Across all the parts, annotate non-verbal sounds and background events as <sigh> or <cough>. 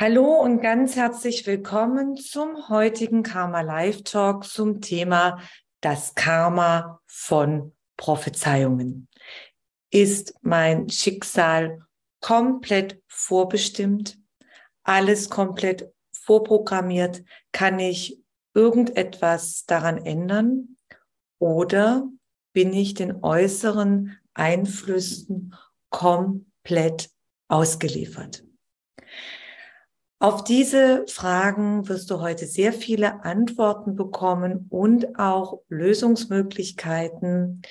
Hallo und ganz herzlich willkommen zum heutigen Karma Live Talk zum Thema das Karma von Prophezeiungen. Ist mein Schicksal komplett vorbestimmt? Alles komplett vorprogrammiert? Kann ich irgendetwas daran ändern? Oder bin ich den äußeren Einflüssen komplett ausgeliefert? Auf diese Fragen wirst du heute sehr viele Antworten bekommen und auch Lösungsmöglichkeiten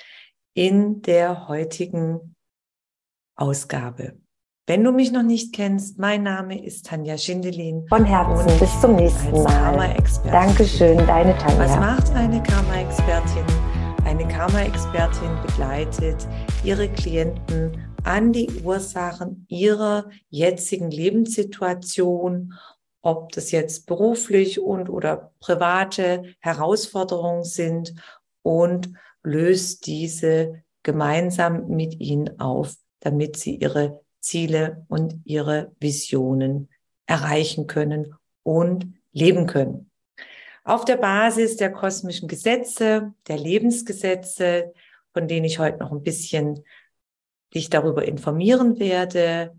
in der heutigen Ausgabe. Wenn du mich noch nicht kennst, mein Name ist Tanja Schindelin. Von Herzen bis zum nächsten Mal. Dankeschön, deine Tanja. Was macht eine Karma-Expertin? Eine Karma-Expertin begleitet ihre Klienten an die Ursachen ihrer jetzigen Lebenssituation, ob das jetzt beruflich und oder private Herausforderungen sind und löst diese gemeinsam mit ihnen auf, damit sie ihre Ziele und ihre Visionen erreichen können und leben können. Auf der Basis der kosmischen Gesetze, der Lebensgesetze, von denen ich heute noch ein bisschen dich darüber informieren werde,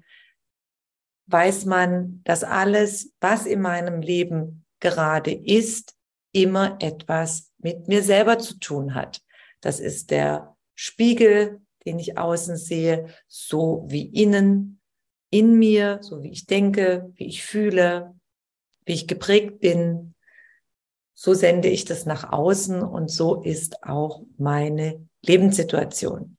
weiß man, dass alles, was in meinem Leben gerade ist, immer etwas mit mir selber zu tun hat. Das ist der Spiegel, den ich außen sehe, so wie innen, in mir, so wie ich denke, wie ich fühle, wie ich geprägt bin. So sende ich das nach außen und so ist auch meine Lebenssituation.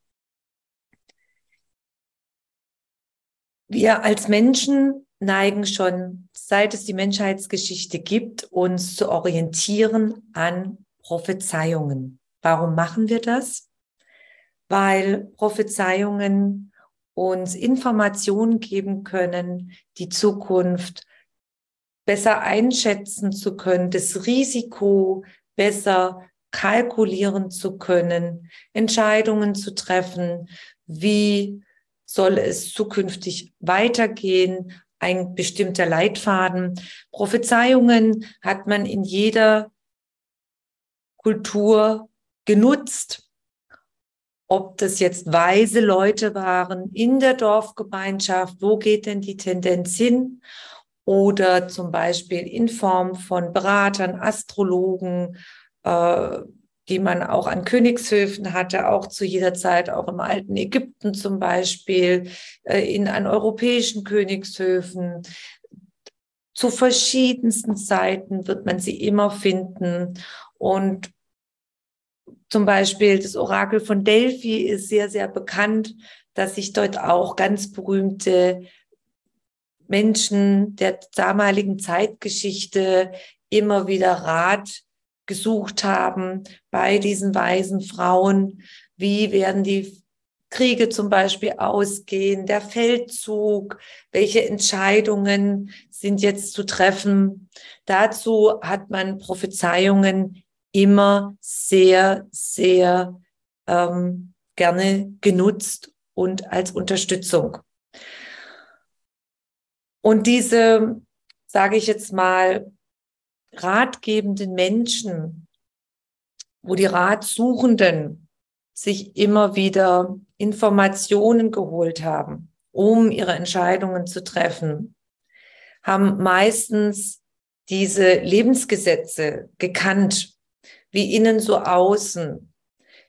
Wir als Menschen neigen schon, seit es die Menschheitsgeschichte gibt, uns zu orientieren an Prophezeiungen. Warum machen wir das? Weil Prophezeiungen uns Informationen geben können, die Zukunft besser einschätzen zu können, das Risiko besser kalkulieren zu können, Entscheidungen zu treffen, wie soll es zukünftig weitergehen, ein bestimmter Leitfaden. Prophezeiungen hat man in jeder Kultur genutzt. Ob das jetzt weise Leute waren in der Dorfgemeinschaft, wo geht denn die Tendenz hin? Oder zum Beispiel in Form von Beratern, Astrologen, äh, die man auch an Königshöfen hatte, auch zu jeder Zeit, auch im alten Ägypten zum Beispiel, äh, in an europäischen Königshöfen. Zu verschiedensten Zeiten wird man sie immer finden. Und zum Beispiel das Orakel von Delphi ist sehr, sehr bekannt, dass sich dort auch ganz berühmte Menschen der damaligen Zeitgeschichte immer wieder Rat gesucht haben bei diesen weisen Frauen. Wie werden die Kriege zum Beispiel ausgehen, der Feldzug, welche Entscheidungen sind jetzt zu treffen. Dazu hat man Prophezeiungen immer sehr, sehr ähm, gerne genutzt und als Unterstützung. Und diese, sage ich jetzt mal, ratgebenden Menschen, wo die Ratsuchenden sich immer wieder Informationen geholt haben, um ihre Entscheidungen zu treffen, haben meistens diese Lebensgesetze gekannt, wie innen so außen,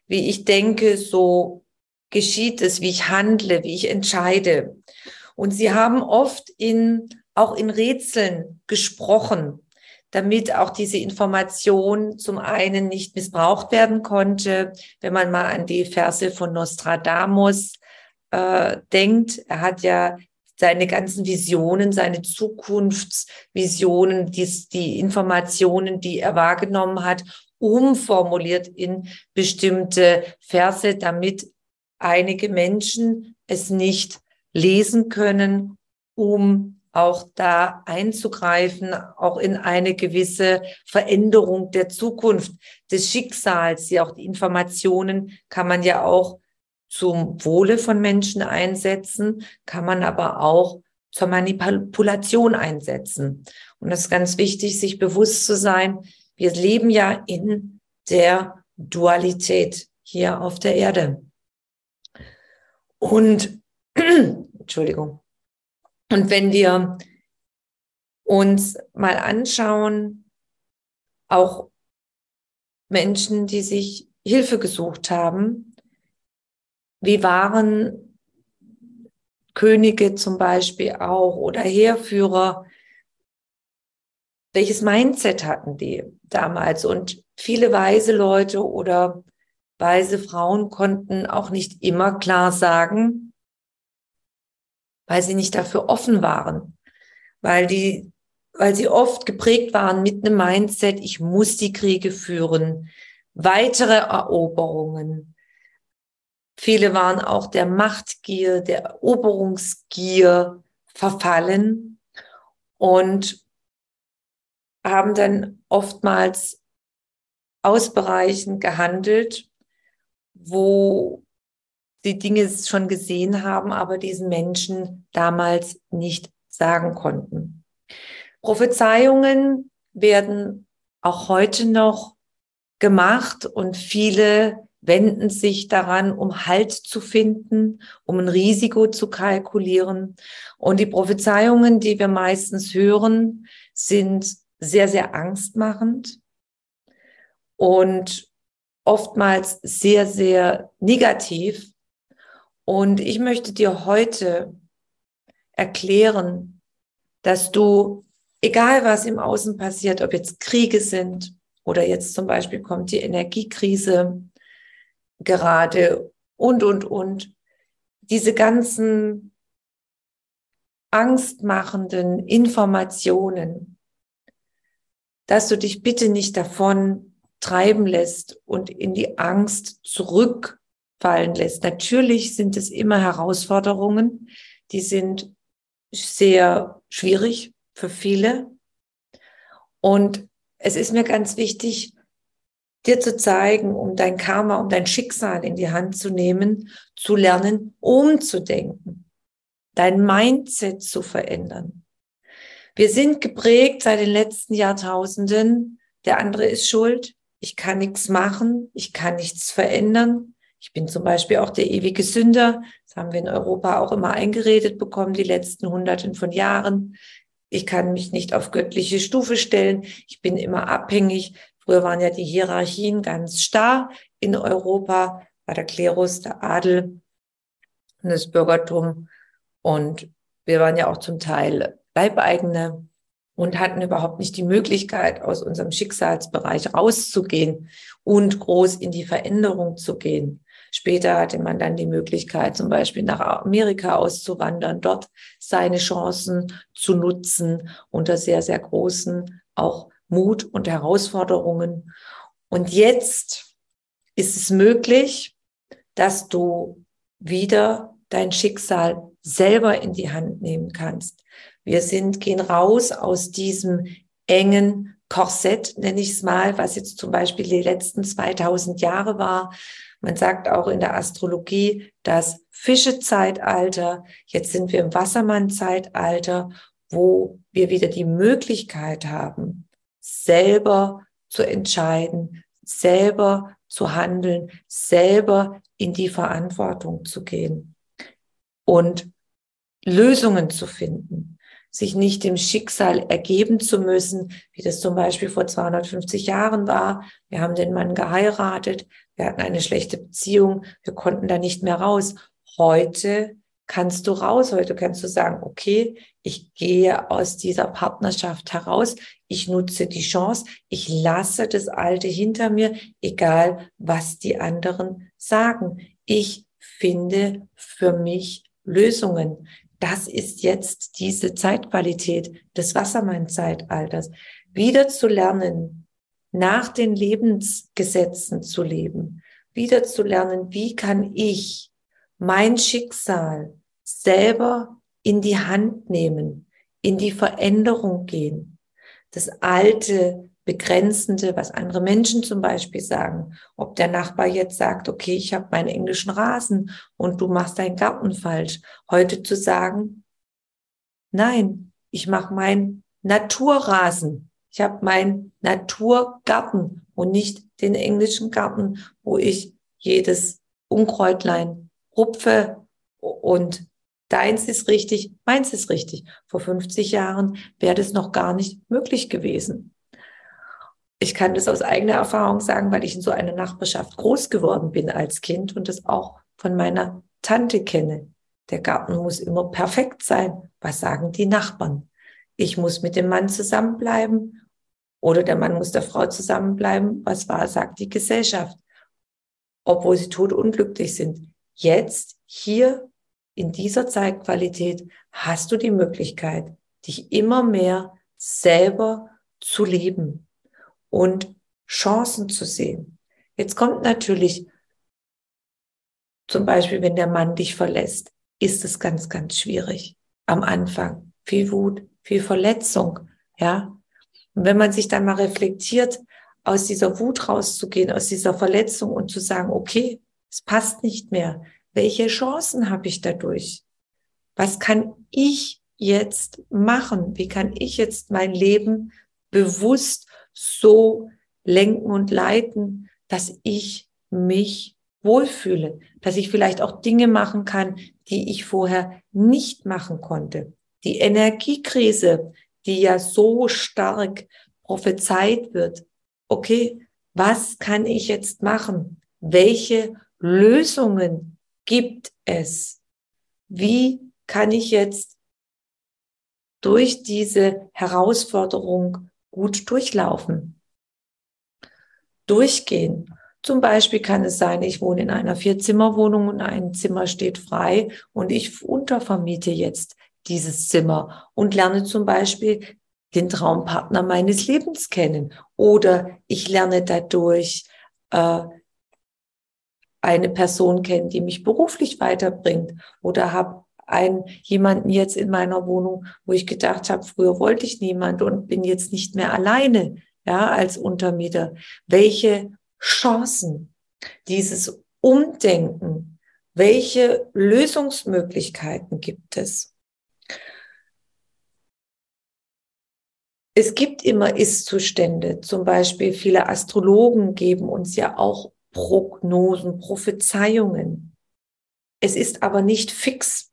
wie ich denke, so geschieht es, wie ich handle, wie ich entscheide. Und sie haben oft in, auch in Rätseln gesprochen, damit auch diese Information zum einen nicht missbraucht werden konnte. Wenn man mal an die Verse von Nostradamus äh, denkt, er hat ja seine ganzen Visionen, seine Zukunftsvisionen, die, die Informationen, die er wahrgenommen hat, umformuliert in bestimmte Verse, damit einige Menschen es nicht lesen können, um auch da einzugreifen, auch in eine gewisse Veränderung der Zukunft, des Schicksals. Ja, auch die Informationen kann man ja auch zum Wohle von Menschen einsetzen, kann man aber auch zur Manipulation einsetzen. Und das ist ganz wichtig, sich bewusst zu sein, wir leben ja in der Dualität hier auf der Erde. Und, <clears throat> Entschuldigung, und wenn wir uns mal anschauen, auch Menschen, die sich Hilfe gesucht haben, wie waren Könige zum Beispiel auch oder Heerführer, welches Mindset hatten die damals? Und viele weise Leute oder weise Frauen konnten auch nicht immer klar sagen, weil sie nicht dafür offen waren, weil die, weil sie oft geprägt waren mit einem Mindset, ich muss die Kriege führen, weitere Eroberungen. Viele waren auch der Machtgier, der Eroberungsgier verfallen und haben dann oftmals aus Bereichen gehandelt, wo die Dinge schon gesehen haben, aber diesen Menschen damals nicht sagen konnten. Prophezeiungen werden auch heute noch gemacht und viele wenden sich daran, um Halt zu finden, um ein Risiko zu kalkulieren. Und die Prophezeiungen, die wir meistens hören, sind sehr, sehr angstmachend und oftmals sehr, sehr negativ und ich möchte dir heute erklären, dass du, egal was im Außen passiert, ob jetzt Kriege sind oder jetzt zum Beispiel kommt die Energiekrise gerade und, und, und, diese ganzen angstmachenden Informationen, dass du dich bitte nicht davon treiben lässt und in die Angst zurück fallen lässt. Natürlich sind es immer Herausforderungen, die sind sehr schwierig für viele. Und es ist mir ganz wichtig, dir zu zeigen, um dein Karma, um dein Schicksal in die Hand zu nehmen, zu lernen, umzudenken, dein Mindset zu verändern. Wir sind geprägt seit den letzten Jahrtausenden, der andere ist schuld, ich kann nichts machen, ich kann nichts verändern, ich bin zum Beispiel auch der ewige Sünder. Das haben wir in Europa auch immer eingeredet bekommen, die letzten Hunderten von Jahren. Ich kann mich nicht auf göttliche Stufe stellen. Ich bin immer abhängig. Früher waren ja die Hierarchien ganz starr in Europa, war der Klerus, der Adel das Bürgertum. Und wir waren ja auch zum Teil Leibeigene und hatten überhaupt nicht die Möglichkeit, aus unserem Schicksalsbereich rauszugehen und groß in die Veränderung zu gehen. Später hatte man dann die Möglichkeit, zum Beispiel nach Amerika auszuwandern, dort seine Chancen zu nutzen unter sehr, sehr großen auch Mut und Herausforderungen. Und jetzt ist es möglich, dass du wieder dein Schicksal selber in die Hand nehmen kannst. Wir sind, gehen raus aus diesem engen Korsett, nenne ich es mal, was jetzt zum Beispiel die letzten 2000 Jahre war, man sagt auch in der Astrologie das Fischezeitalter. Jetzt sind wir im Wassermann-Zeitalter, wo wir wieder die Möglichkeit haben, selber zu entscheiden, selber zu handeln, selber in die Verantwortung zu gehen und Lösungen zu finden, sich nicht dem Schicksal ergeben zu müssen, wie das zum Beispiel vor 250 Jahren war. Wir haben den Mann geheiratet, wir hatten eine schlechte Beziehung, wir konnten da nicht mehr raus. Heute kannst du raus. Heute kannst du sagen, okay, ich gehe aus dieser Partnerschaft heraus. Ich nutze die Chance. Ich lasse das Alte hinter mir, egal was die anderen sagen. Ich finde für mich Lösungen. Das ist jetzt diese Zeitqualität des Wassermann-Zeitalters. Wieder zu lernen, nach den Lebensgesetzen zu leben. Wieder zu lernen, wie kann ich mein Schicksal selber in die Hand nehmen, in die Veränderung gehen. Das alte, begrenzende, was andere Menschen zum Beispiel sagen. Ob der Nachbar jetzt sagt, okay, ich habe meinen englischen Rasen und du machst deinen Garten falsch. Heute zu sagen, nein, ich mache meinen Naturrasen. Ich habe meinen Naturgarten und nicht den englischen Garten, wo ich jedes Unkräutlein rupfe und deins ist richtig, meins ist richtig. Vor 50 Jahren wäre das noch gar nicht möglich gewesen. Ich kann das aus eigener Erfahrung sagen, weil ich in so einer Nachbarschaft groß geworden bin als Kind und das auch von meiner Tante kenne. Der Garten muss immer perfekt sein. Was sagen die Nachbarn? Ich muss mit dem Mann zusammenbleiben oder der Mann muss der Frau zusammenbleiben. Was war, sagt die Gesellschaft? Obwohl sie tot unglücklich sind. Jetzt, hier, in dieser Zeitqualität, hast du die Möglichkeit, dich immer mehr selber zu leben und Chancen zu sehen. Jetzt kommt natürlich zum Beispiel, wenn der Mann dich verlässt, ist es ganz, ganz schwierig. Am Anfang viel Wut, viel Verletzung, ja. Und wenn man sich dann mal reflektiert, aus dieser Wut rauszugehen, aus dieser Verletzung und zu sagen, okay, es passt nicht mehr. Welche Chancen habe ich dadurch? Was kann ich jetzt machen? Wie kann ich jetzt mein Leben bewusst so lenken und leiten, dass ich mich wohlfühle, dass ich vielleicht auch Dinge machen kann, die ich vorher nicht machen konnte. Die Energiekrise, die ja so stark prophezeit wird. Okay, was kann ich jetzt machen? Welche Lösungen gibt es? Wie kann ich jetzt durch diese Herausforderung gut durchlaufen. Durchgehen. Zum Beispiel kann es sein, ich wohne in einer Vierzimmerwohnung und ein Zimmer steht frei und ich untervermiete jetzt dieses Zimmer und lerne zum Beispiel den Traumpartner meines Lebens kennen oder ich lerne dadurch äh, eine Person kennen, die mich beruflich weiterbringt oder habe einen jemanden jetzt in meiner Wohnung, wo ich gedacht habe, früher wollte ich niemand und bin jetzt nicht mehr alleine, ja, als Untermieter. Welche Chancen dieses Umdenken, welche Lösungsmöglichkeiten gibt es? Es gibt immer Ist-Zustände. Zum Beispiel viele Astrologen geben uns ja auch Prognosen, Prophezeiungen. Es ist aber nicht fix.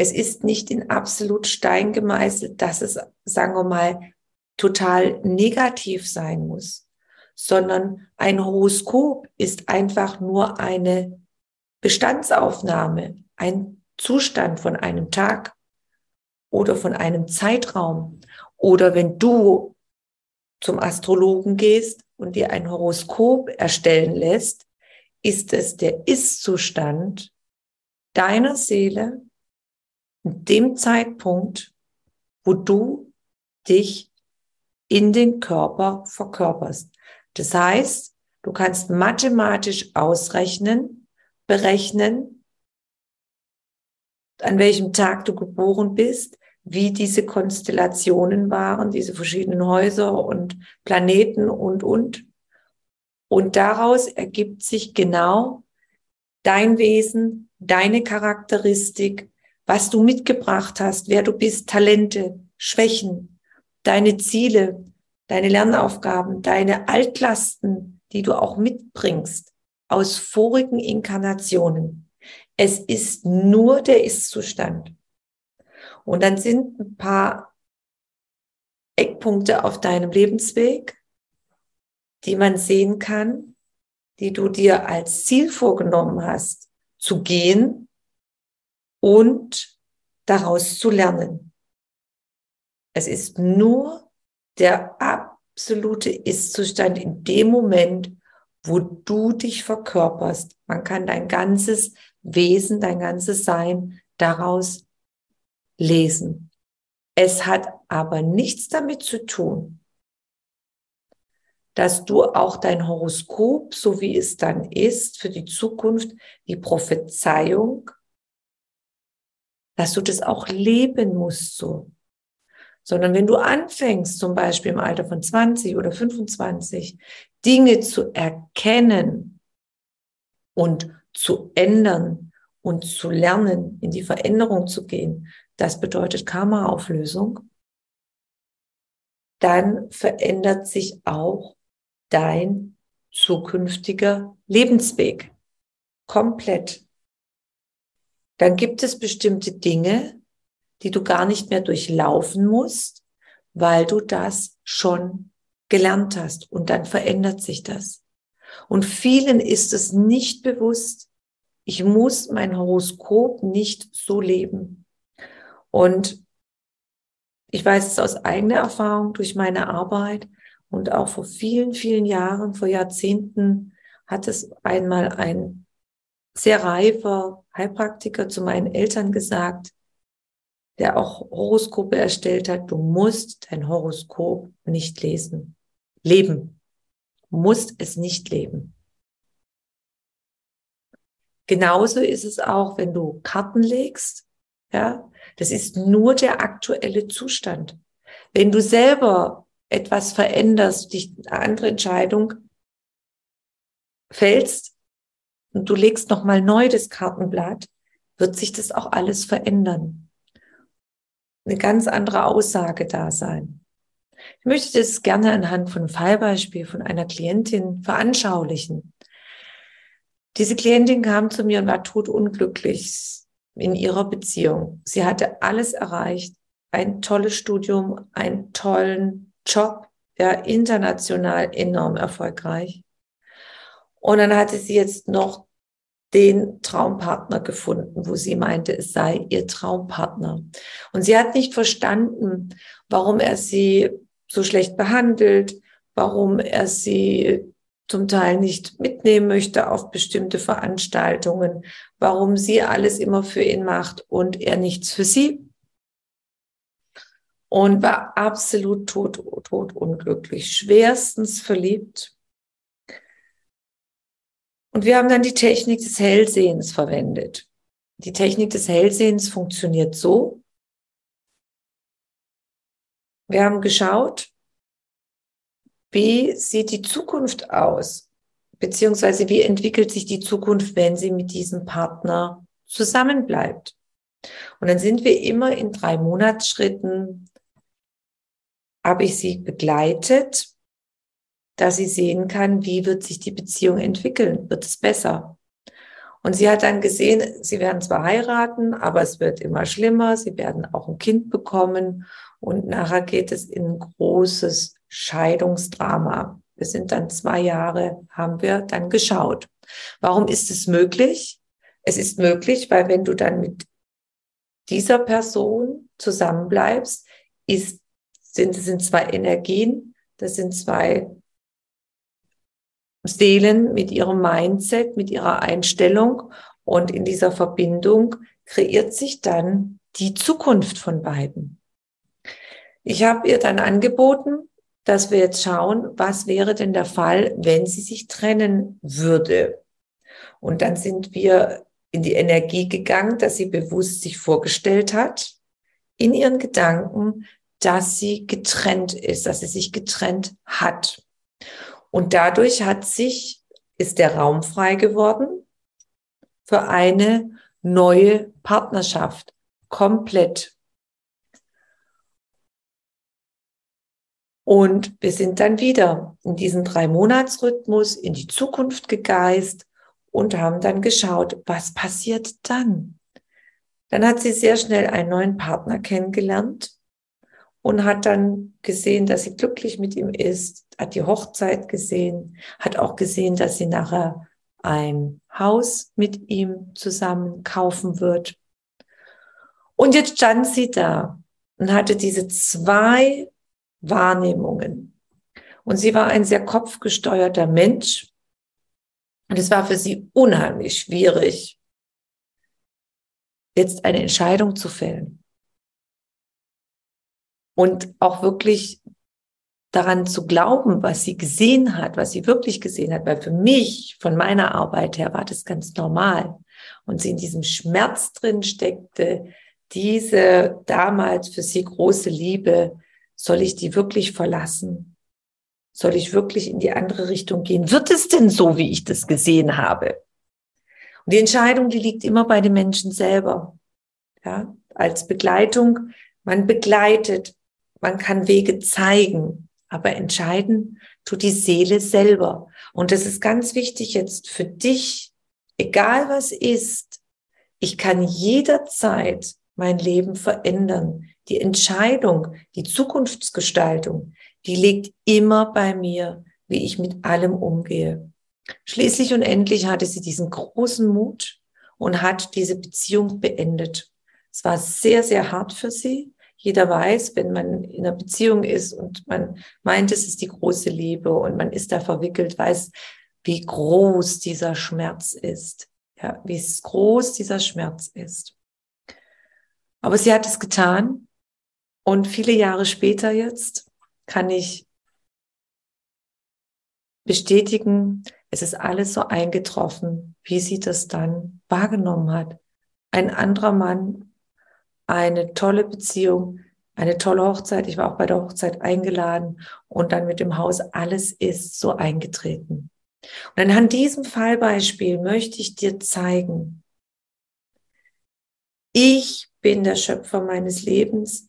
Es ist nicht in absolut Stein gemeißelt, dass es, sagen wir mal, total negativ sein muss, sondern ein Horoskop ist einfach nur eine Bestandsaufnahme, ein Zustand von einem Tag oder von einem Zeitraum. Oder wenn du zum Astrologen gehst und dir ein Horoskop erstellen lässt, ist es der Ist-Zustand deiner Seele dem Zeitpunkt, wo du dich in den Körper verkörperst. Das heißt, du kannst mathematisch ausrechnen, berechnen, an welchem Tag du geboren bist, wie diese Konstellationen waren, diese verschiedenen Häuser und Planeten und, und. Und daraus ergibt sich genau dein Wesen, deine Charakteristik, was du mitgebracht hast, wer du bist, Talente, Schwächen, deine Ziele, deine Lernaufgaben, deine Altlasten, die du auch mitbringst aus vorigen Inkarnationen. Es ist nur der Ist-Zustand. Und dann sind ein paar Eckpunkte auf deinem Lebensweg, die man sehen kann, die du dir als Ziel vorgenommen hast, zu gehen und daraus zu lernen. Es ist nur der absolute Ist-Zustand in dem Moment, wo du dich verkörperst. Man kann dein ganzes Wesen, dein ganzes Sein daraus lesen. Es hat aber nichts damit zu tun, dass du auch dein Horoskop, so wie es dann ist, für die Zukunft, die Prophezeiung, dass du das auch leben musst so. Sondern wenn du anfängst, zum Beispiel im Alter von 20 oder 25, Dinge zu erkennen und zu ändern und zu lernen, in die Veränderung zu gehen, das bedeutet Karma-Auflösung, dann verändert sich auch dein zukünftiger Lebensweg komplett. Dann gibt es bestimmte Dinge, die du gar nicht mehr durchlaufen musst, weil du das schon gelernt hast und dann verändert sich das. Und vielen ist es nicht bewusst, ich muss mein Horoskop nicht so leben. Und ich weiß es aus eigener Erfahrung durch meine Arbeit und auch vor vielen, vielen Jahren, vor Jahrzehnten hat es einmal ein sehr reifer Heilpraktiker zu meinen Eltern gesagt, der auch Horoskope erstellt hat, du musst dein Horoskop nicht lesen leben. musst es nicht leben. Genauso ist es auch, wenn du Karten legst. Ja, das ist nur der aktuelle Zustand. Wenn du selber etwas veränderst, dich eine andere Entscheidung fällst und du legst nochmal neu das Kartenblatt, wird sich das auch alles verändern. Eine ganz andere Aussage da sein. Ich möchte das gerne anhand von einem Fallbeispiel von einer Klientin veranschaulichen. Diese Klientin kam zu mir und war totunglücklich in ihrer Beziehung. Sie hatte alles erreicht, ein tolles Studium, einen tollen Job, ja, international enorm erfolgreich. Und dann hatte sie jetzt noch den Traumpartner gefunden, wo sie meinte, es sei ihr Traumpartner. Und sie hat nicht verstanden, warum er sie so schlecht behandelt, warum er sie zum Teil nicht mitnehmen möchte auf bestimmte Veranstaltungen, warum sie alles immer für ihn macht und er nichts für sie. Und war absolut tot, tot unglücklich, schwerstens verliebt. Und wir haben dann die Technik des Hellsehens verwendet. Die Technik des Hellsehens funktioniert so, wir haben geschaut, wie sieht die Zukunft aus, beziehungsweise wie entwickelt sich die Zukunft, wenn sie mit diesem Partner zusammenbleibt. Und dann sind wir immer in drei Monatsschritten, habe ich sie begleitet, dass sie sehen kann, wie wird sich die Beziehung entwickeln, wird es besser. Und sie hat dann gesehen, sie werden zwar heiraten, aber es wird immer schlimmer, sie werden auch ein Kind bekommen und nachher geht es in ein großes Scheidungsdrama. Wir sind dann zwei Jahre, haben wir dann geschaut. Warum ist es möglich? Es ist möglich, weil wenn du dann mit dieser Person zusammenbleibst, ist, sind, sind zwei Energien, das sind zwei Seelen mit ihrem Mindset, mit ihrer Einstellung und in dieser Verbindung kreiert sich dann die Zukunft von beiden. Ich habe ihr dann angeboten, dass wir jetzt schauen, was wäre denn der Fall, wenn sie sich trennen würde. Und dann sind wir in die Energie gegangen, dass sie bewusst sich vorgestellt hat, in ihren Gedanken, dass sie getrennt ist, dass sie sich getrennt hat. Und dadurch hat sich, ist der Raum frei geworden für eine neue Partnerschaft, komplett Und wir sind dann wieder in diesen drei Monatsrhythmus in die Zukunft gegeist und haben dann geschaut, was passiert dann? Dann hat sie sehr schnell einen neuen Partner kennengelernt und hat dann gesehen, dass sie glücklich mit ihm ist, hat die Hochzeit gesehen, hat auch gesehen, dass sie nachher ein Haus mit ihm zusammen kaufen wird. Und jetzt stand sie da und hatte diese zwei Wahrnehmungen. Und sie war ein sehr kopfgesteuerter Mensch. Und es war für sie unheimlich schwierig, jetzt eine Entscheidung zu fällen. Und auch wirklich daran zu glauben, was sie gesehen hat, was sie wirklich gesehen hat, weil für mich, von meiner Arbeit her, war das ganz normal. Und sie in diesem Schmerz drin steckte, diese damals für sie große Liebe, soll ich die wirklich verlassen? Soll ich wirklich in die andere Richtung gehen? Wird es denn so, wie ich das gesehen habe? Und die Entscheidung, die liegt immer bei den Menschen selber. Ja, als Begleitung, man begleitet, man kann Wege zeigen, aber entscheiden tut die Seele selber. Und das ist ganz wichtig jetzt für dich, egal was ist, ich kann jederzeit mein Leben verändern. Die Entscheidung, die Zukunftsgestaltung, die liegt immer bei mir, wie ich mit allem umgehe. Schließlich und endlich hatte sie diesen großen Mut und hat diese Beziehung beendet. Es war sehr, sehr hart für sie. Jeder weiß, wenn man in einer Beziehung ist und man meint, es ist die große Liebe und man ist da verwickelt, weiß, wie groß dieser Schmerz ist. Ja, wie groß dieser Schmerz ist. Aber sie hat es getan und viele Jahre später jetzt kann ich bestätigen, es ist alles so eingetroffen, wie sie das dann wahrgenommen hat. Ein anderer Mann, eine tolle Beziehung, eine tolle Hochzeit. Ich war auch bei der Hochzeit eingeladen und dann mit dem Haus, alles ist so eingetreten. Und anhand diesem Fallbeispiel möchte ich dir zeigen, ich bin der Schöpfer meines Lebens.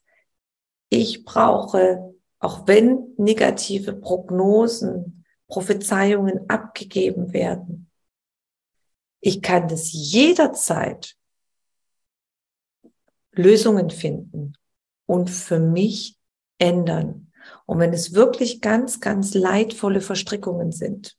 Ich brauche, auch wenn negative Prognosen, Prophezeiungen abgegeben werden, ich kann das jederzeit Lösungen finden und für mich ändern. Und wenn es wirklich ganz, ganz leidvolle Verstrickungen sind,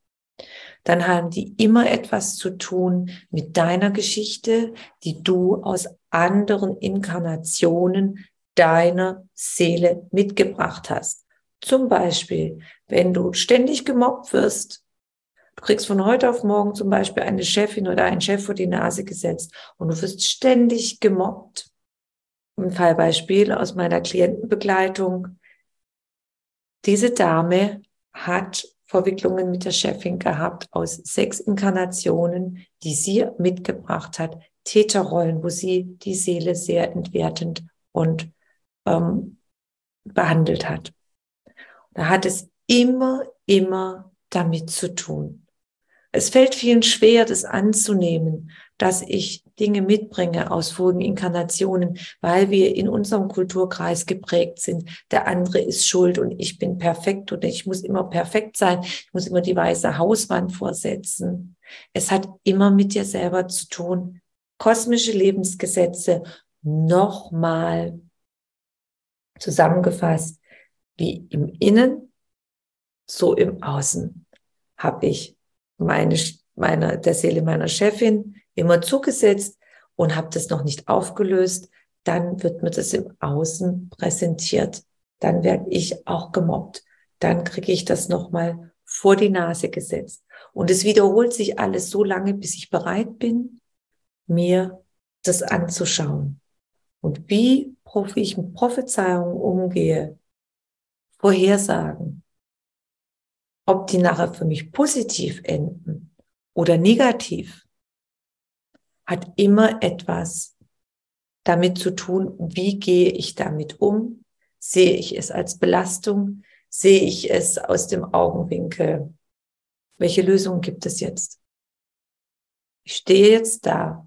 dann haben die immer etwas zu tun mit deiner Geschichte, die du aus anderen Inkarnationen deiner Seele mitgebracht hast. Zum Beispiel, wenn du ständig gemobbt wirst, du kriegst von heute auf morgen zum Beispiel eine Chefin oder einen Chef vor die Nase gesetzt und du wirst ständig gemobbt. Ein Fallbeispiel aus meiner Klientenbegleitung. Diese Dame hat Verwicklungen mit der Chefin gehabt aus sechs Inkarnationen, die sie mitgebracht hat, Täterrollen, wo sie die Seele sehr entwertend und ähm, behandelt hat. Da hat es immer, immer damit zu tun. Es fällt vielen schwer, das anzunehmen, dass ich Dinge mitbringe aus vorigen Inkarnationen, weil wir in unserem Kulturkreis geprägt sind. Der andere ist schuld und ich bin perfekt und ich muss immer perfekt sein. Ich muss immer die weiße Hauswand vorsetzen. Es hat immer mit dir selber zu tun. Kosmische Lebensgesetze nochmal zusammengefasst, wie im Innen, so im Außen habe ich meine, meine, der Seele meiner Chefin immer zugesetzt und habe das noch nicht aufgelöst, dann wird mir das im Außen präsentiert. Dann werde ich auch gemobbt. Dann kriege ich das nochmal vor die Nase gesetzt. Und es wiederholt sich alles so lange, bis ich bereit bin, mir das anzuschauen. Und wie ich mit Prophezeiungen umgehe, Vorhersagen, ob die nachher für mich positiv enden oder negativ, hat immer etwas damit zu tun, wie gehe ich damit um? Sehe ich es als Belastung? Sehe ich es aus dem Augenwinkel? Welche Lösung gibt es jetzt? Ich stehe jetzt da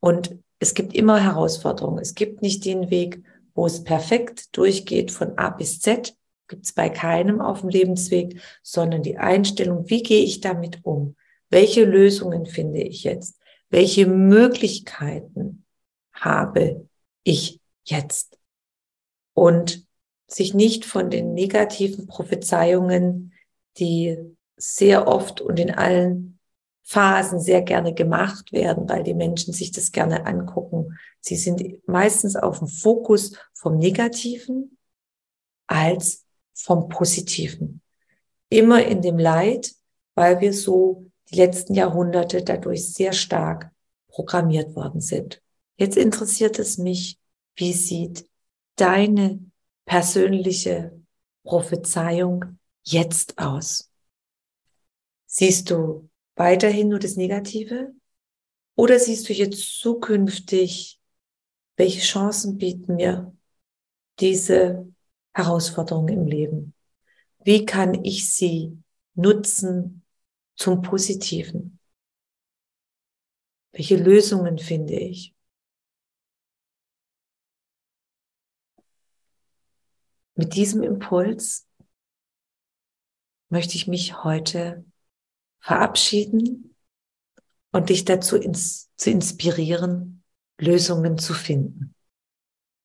und es gibt immer Herausforderungen. Es gibt nicht den Weg, wo es perfekt durchgeht von A bis Z, gibt es bei keinem auf dem Lebensweg, sondern die Einstellung, wie gehe ich damit um? Welche Lösungen finde ich jetzt? Welche Möglichkeiten habe ich jetzt? Und sich nicht von den negativen Prophezeiungen, die sehr oft und in allen Phasen sehr gerne gemacht werden, weil die Menschen sich das gerne angucken. Sie sind meistens auf dem Fokus vom Negativen als vom Positiven. Immer in dem Leid, weil wir so die letzten Jahrhunderte dadurch sehr stark programmiert worden sind. Jetzt interessiert es mich, wie sieht deine persönliche Prophezeiung jetzt aus? Siehst du weiterhin nur das Negative? Oder siehst du jetzt zukünftig, welche Chancen bieten mir diese Herausforderungen im Leben? Wie kann ich sie nutzen zum Positiven? Welche Lösungen finde ich? Mit diesem Impuls möchte ich mich heute verabschieden und dich dazu ins, zu inspirieren, Lösungen zu finden.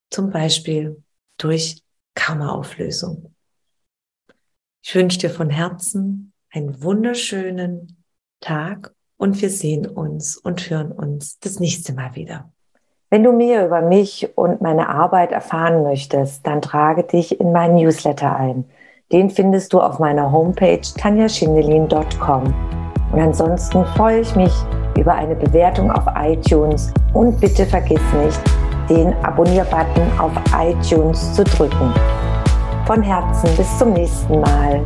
Zum Beispiel durch Karma-Auflösung. Ich wünsche dir von Herzen einen wunderschönen Tag und wir sehen uns und hören uns das nächste Mal wieder. Wenn du mehr über mich und meine Arbeit erfahren möchtest, dann trage dich in meinen Newsletter ein. Den findest du auf meiner Homepage tanjaschindelin.com. Und ansonsten freue ich mich über eine Bewertung auf iTunes und bitte vergiss nicht, den Abonnier-Button auf iTunes zu drücken. Von Herzen bis zum nächsten Mal.